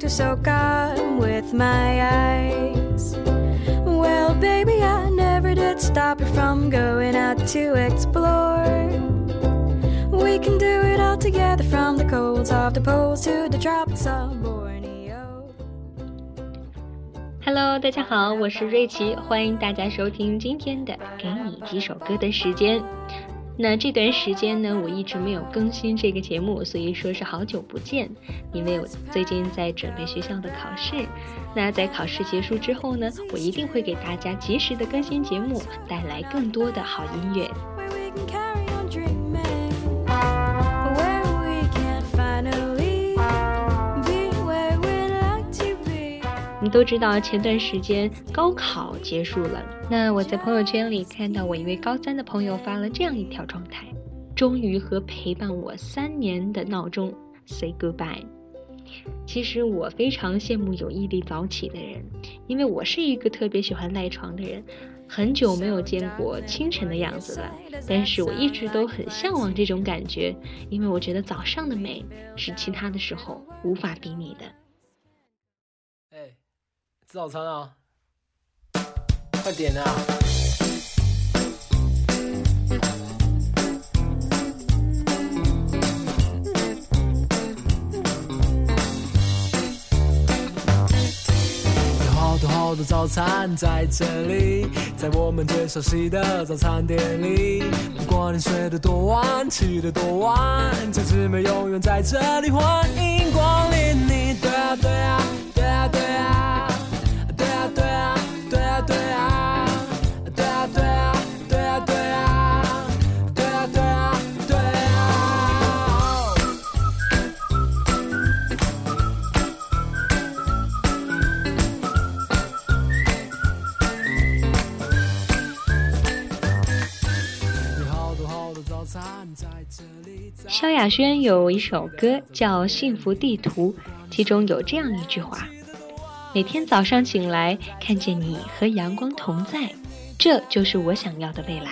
to soak up with my eyes. Well, baby, I never did stop you from going out to explore. We can do it all together from the colds of the poles to the tropics of Borneo. Hello，大家好，我是瑞奇，欢迎大家收听今天的《给你几首歌的时间》。 那这段时间呢，我一直没有更新这个节目，所以说是好久不见。因为我最近在准备学校的考试，那在考试结束之后呢，我一定会给大家及时的更新节目，带来更多的好音乐。你都知道，前段时间高考结束了。那我在朋友圈里看到我一位高三的朋友发了这样一条状态：终于和陪伴我三年的闹钟 say goodbye。其实我非常羡慕有毅力早起的人，因为我是一个特别喜欢赖床的人，很久没有见过清晨的样子了。但是我一直都很向往这种感觉，因为我觉得早上的美是其他的时候无法比拟的。吃早餐啊！快点啊！有好多好多早餐在这里，在我们最熟悉的早餐店里。不管你睡得多晚，起得多晚，这姊妹永远在这里，欢迎光临你。亚轩有一首歌叫《幸福地图》，其中有这样一句话：“每天早上醒来，看见你和阳光同在，这就是我想要的未来。”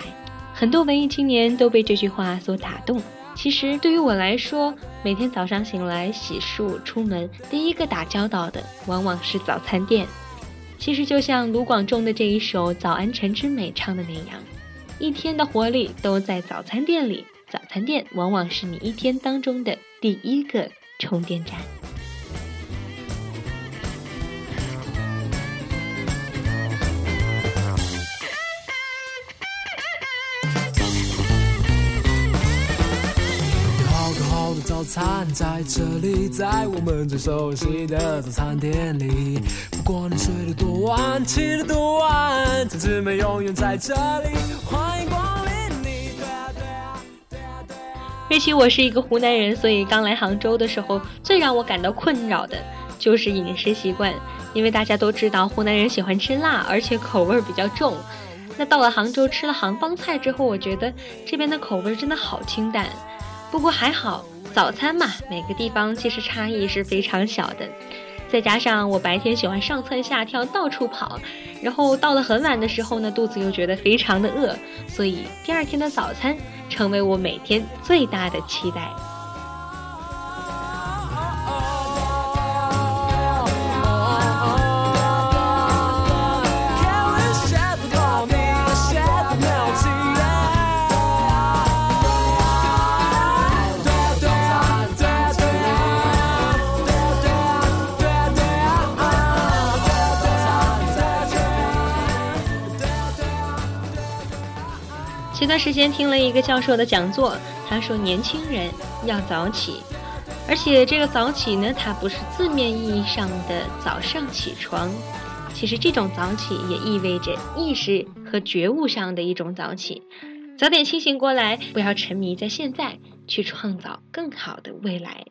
很多文艺青年都被这句话所打动。其实对于我来说，每天早上醒来洗漱出门，第一个打交道的往往是早餐店。其实就像卢广仲的这一首《早安晨之美》唱的那样，一天的活力都在早餐店里。早餐店往往是你一天当中的第一个充电站。有好多好多早餐在这里，在我们最熟悉的早餐店里。不管你睡得多晚，起得多晚，这姊妹永远在这里。欢迎光。瑞奇，我是一个湖南人，所以刚来杭州的时候，最让我感到困扰的就是饮食习惯。因为大家都知道，湖南人喜欢吃辣，而且口味比较重。那到了杭州吃了杭帮菜之后，我觉得这边的口味真的好清淡。不过还好，早餐嘛，每个地方其实差异是非常小的。再加上我白天喜欢上蹿下跳，到处跑，然后到了很晚的时候呢，肚子又觉得非常的饿，所以第二天的早餐成为我每天最大的期待。段时间听了一个教授的讲座，他说年轻人要早起，而且这个早起呢，它不是字面意义上的早上起床，其实这种早起也意味着意识和觉悟上的一种早起，早点清醒过来，不要沉迷在现在，去创造更好的未来。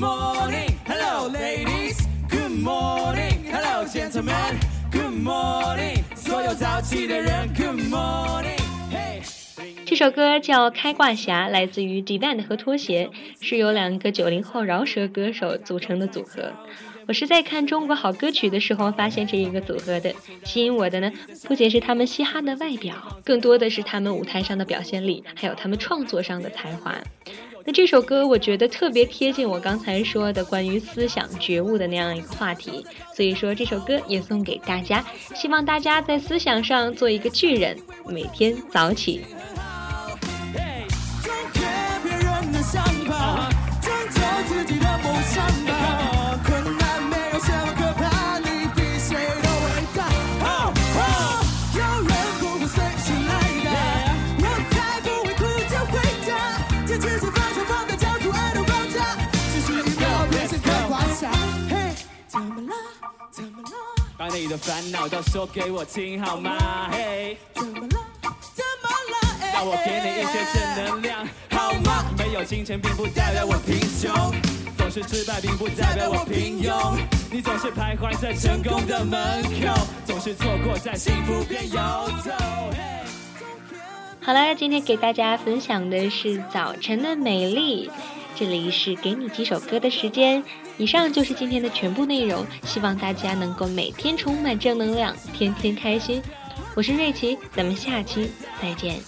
morning. Hello ladies. Good morning. Hello gentlemen. Good morning. 所有早起的人 good morning. 这首歌叫开挂侠来自于 demand 和拖鞋是由两个九零后饶舌歌手组成的组合。我是在看中国好歌曲的时候发现这一个组合的吸引我的呢不仅是他们嘻哈的外表更多的是他们舞台上的表现力还有他们创作上的才华。这首歌我觉得特别贴近我刚才说的关于思想觉悟的那样一个话题，所以说这首歌也送给大家，希望大家在思想上做一个巨人，每天早起。你的烦恼都说给我听好吗？嘿，怎么了？怎么了？让我给你一些正能量好吗？没有金钱并不代表我贫穷，总是失败并不代表我平庸。你总是徘徊在成功的门口，总是错过在幸福边游走。好了，今天给大家分享的是早晨的美丽。这里是给你几首歌的时间，以上就是今天的全部内容。希望大家能够每天充满正能量，天天开心。我是瑞奇，咱们下期再见。